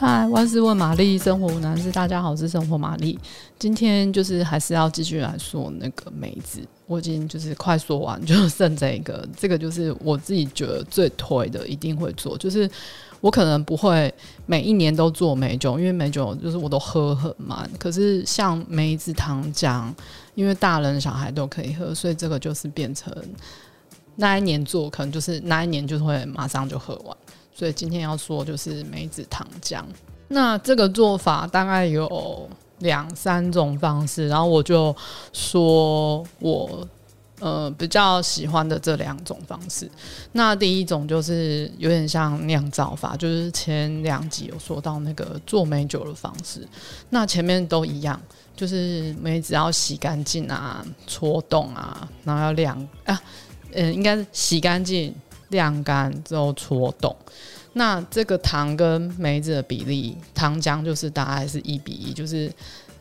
嗨，万事问玛丽，生活无难事。大家好，我是生活玛丽。今天就是还是要继续来说那个梅子，我已经就是快说完，就剩这一个。这个就是我自己觉得最推的，一定会做。就是我可能不会每一年都做梅酒，因为梅酒就是我都喝很慢。可是像梅子糖浆，因为大人小孩都可以喝，所以这个就是变成那一年做，可能就是那一年就会马上就喝完。所以今天要说就是梅子糖浆，那这个做法大概有两三种方式，然后我就说我呃比较喜欢的这两种方式。那第一种就是有点像酿造法，就是前两集有说到那个做梅酒的方式。那前面都一样，就是梅子要洗干净啊，搓动啊，然后要晾啊，嗯、应该是洗干净。晾干之后搓冻，那这个糖跟梅子的比例，糖浆就是大概是一比一，就是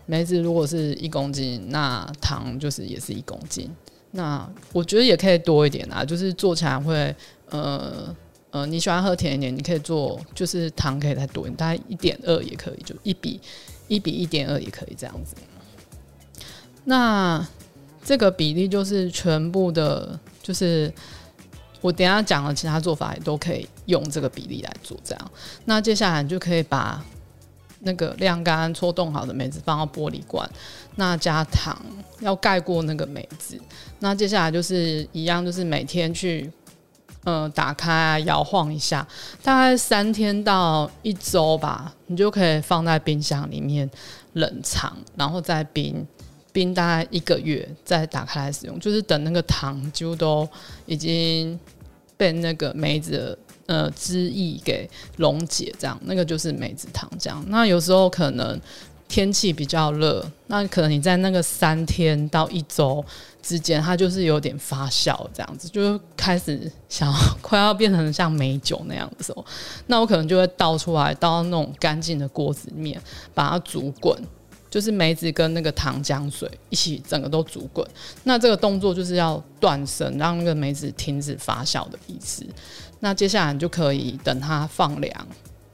梅子如果是一公斤，那糖就是也是一公斤。那我觉得也可以多一点啊，就是做起来会呃呃，你喜欢喝甜一点，你可以做，就是糖可以再多一点，大概一点二也可以，就一比一比一点二也可以这样子。那这个比例就是全部的，就是。我等下讲的其他做法也都可以用这个比例来做，这样。那接下来你就可以把那个晾干、搓冻好的梅子放到玻璃罐，那加糖，要盖过那个梅子。那接下来就是一样，就是每天去，呃，打开啊，摇晃一下，大概三天到一周吧，你就可以放在冰箱里面冷藏，然后再冰冰大概一个月，再打开来使用。就是等那个糖几乎都已经。被那个梅子的呃汁液给溶解，这样那个就是梅子糖浆。那有时候可能天气比较热，那可能你在那个三天到一周之间，它就是有点发酵，这样子就开始想要快要变成像梅酒那样的时候，那我可能就会倒出来，倒到那种干净的锅子里面，把它煮滚。就是梅子跟那个糖浆水一起整个都煮滚，那这个动作就是要断生，让那个梅子停止发酵的意思。那接下来你就可以等它放凉，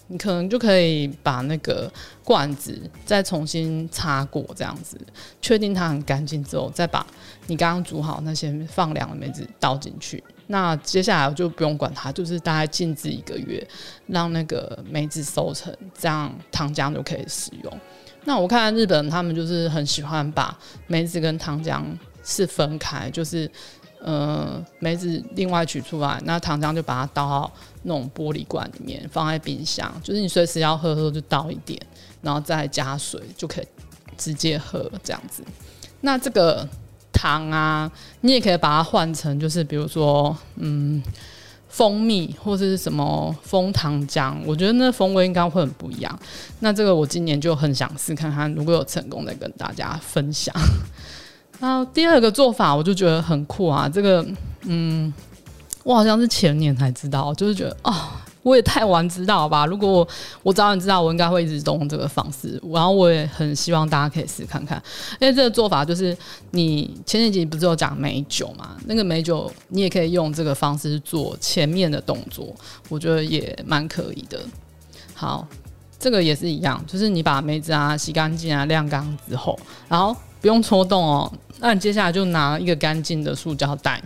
你可能就可以把那个罐子再重新擦过，这样子确定它很干净之后，再把你刚刚煮好那些放凉的梅子倒进去。那接下来我就不用管它，就是大概静置一个月，让那个梅子收成，这样糖浆就可以使用。那我看日本他们就是很喜欢把梅子跟糖浆是分开，就是呃梅子另外取出来，那糖浆就把它倒到那种玻璃罐里面，放在冰箱，就是你随时要喝的时候就倒一点，然后再加水就可以直接喝这样子。那这个糖啊，你也可以把它换成就是比如说嗯。蜂蜜或者是什么枫糖浆，我觉得那风味应该会很不一样。那这个我今年就很想试看看，如果有成功再跟大家分享。然后第二个做法，我就觉得很酷啊，这个嗯，我好像是前年才知道，就是觉得哦。我也太晚知道吧？如果我我早点知道，我应该会一直用这个方式。然后我也很希望大家可以试看看，因为这个做法就是你前几集不是有讲梅酒嘛？那个梅酒你也可以用这个方式做前面的动作，我觉得也蛮可以的。好，这个也是一样，就是你把梅子啊洗干净啊晾干之后，然后不用搓动哦，那你接下来就拿一个干净的塑胶袋。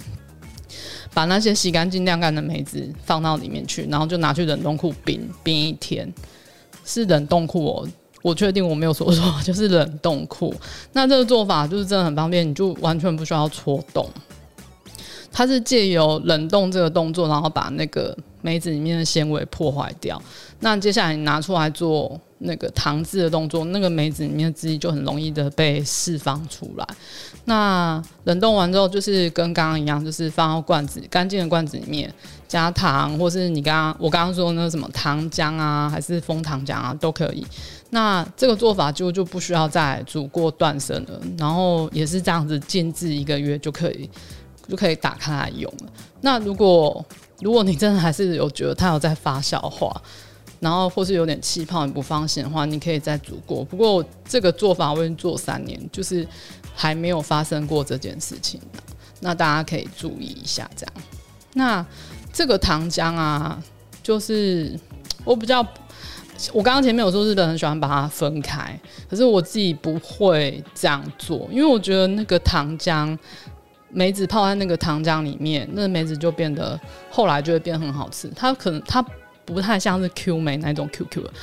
把那些洗干净晾干的梅子放到里面去，然后就拿去冷冻库冰冰一天，是冷冻库哦，我确定我没有说错，就是冷冻库。那这个做法就是真的很方便，你就完全不需要搓冻，它是借由冷冻这个动作，然后把那个梅子里面的纤维破坏掉。那接下来你拿出来做。那个糖渍的动作，那个梅子里面的汁液就很容易的被释放出来。那冷冻完之后，就是跟刚刚一样，就是放到罐子干净的罐子里面，加糖，或是你刚刚我刚刚说那什么糖浆啊，还是枫糖浆啊，都可以。那这个做法就就不需要再煮过断生了，然后也是这样子静置一个月就可以就可以打开来用了。那如果如果你真的还是有觉得它有在发酵的话，然后或是有点气泡你不放心的话，你可以再煮过。不过这个做法我已经做三年，就是还没有发生过这件事情。那大家可以注意一下，这样。那这个糖浆啊，就是我比较我刚刚前面有说日本很喜欢把它分开，可是我自己不会这样做，因为我觉得那个糖浆梅子泡在那个糖浆里面，那梅子就变得后来就会变很好吃。它可能它不太像是 Q 梅那种 QQ 的。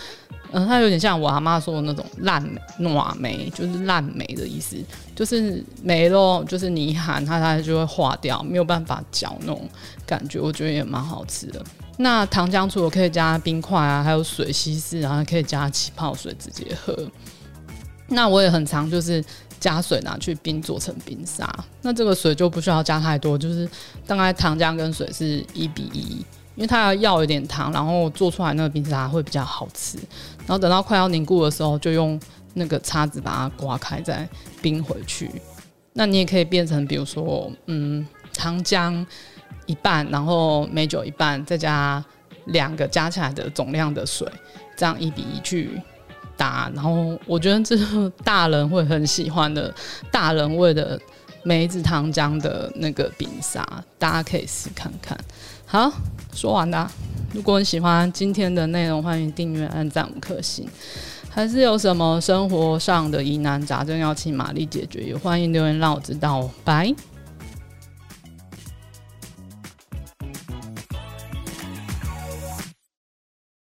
嗯，它有点像我阿妈说的那种烂糯梅，就是烂梅的意思，就是梅咯，就是你一喊它，它就会化掉，没有办法嚼那种感觉，我觉得也蛮好吃的。那糖浆除了可以加冰块啊，还有水稀释，然后可以加气泡水直接喝。那我也很常就是加水拿去冰做成冰沙，那这个水就不需要加太多，就是大概糖浆跟水是一比一。因为它要要一点糖，然后做出来那个冰沙会比较好吃。然后等到快要凝固的时候，就用那个叉子把它刮开，再冰回去。那你也可以变成，比如说，嗯，糖浆一半，然后美酒一半，再加两个加起来的总量的水，这样一比一去打。然后我觉得这是大人会很喜欢的，大人味的梅子糖浆的那个冰沙，大家可以试看看。好，说完啦。如果你喜欢今天的内容，欢迎订阅、按赞五颗星。还是有什么生活上的疑难杂症要请玛丽解决，也欢迎留言让我知道。拜。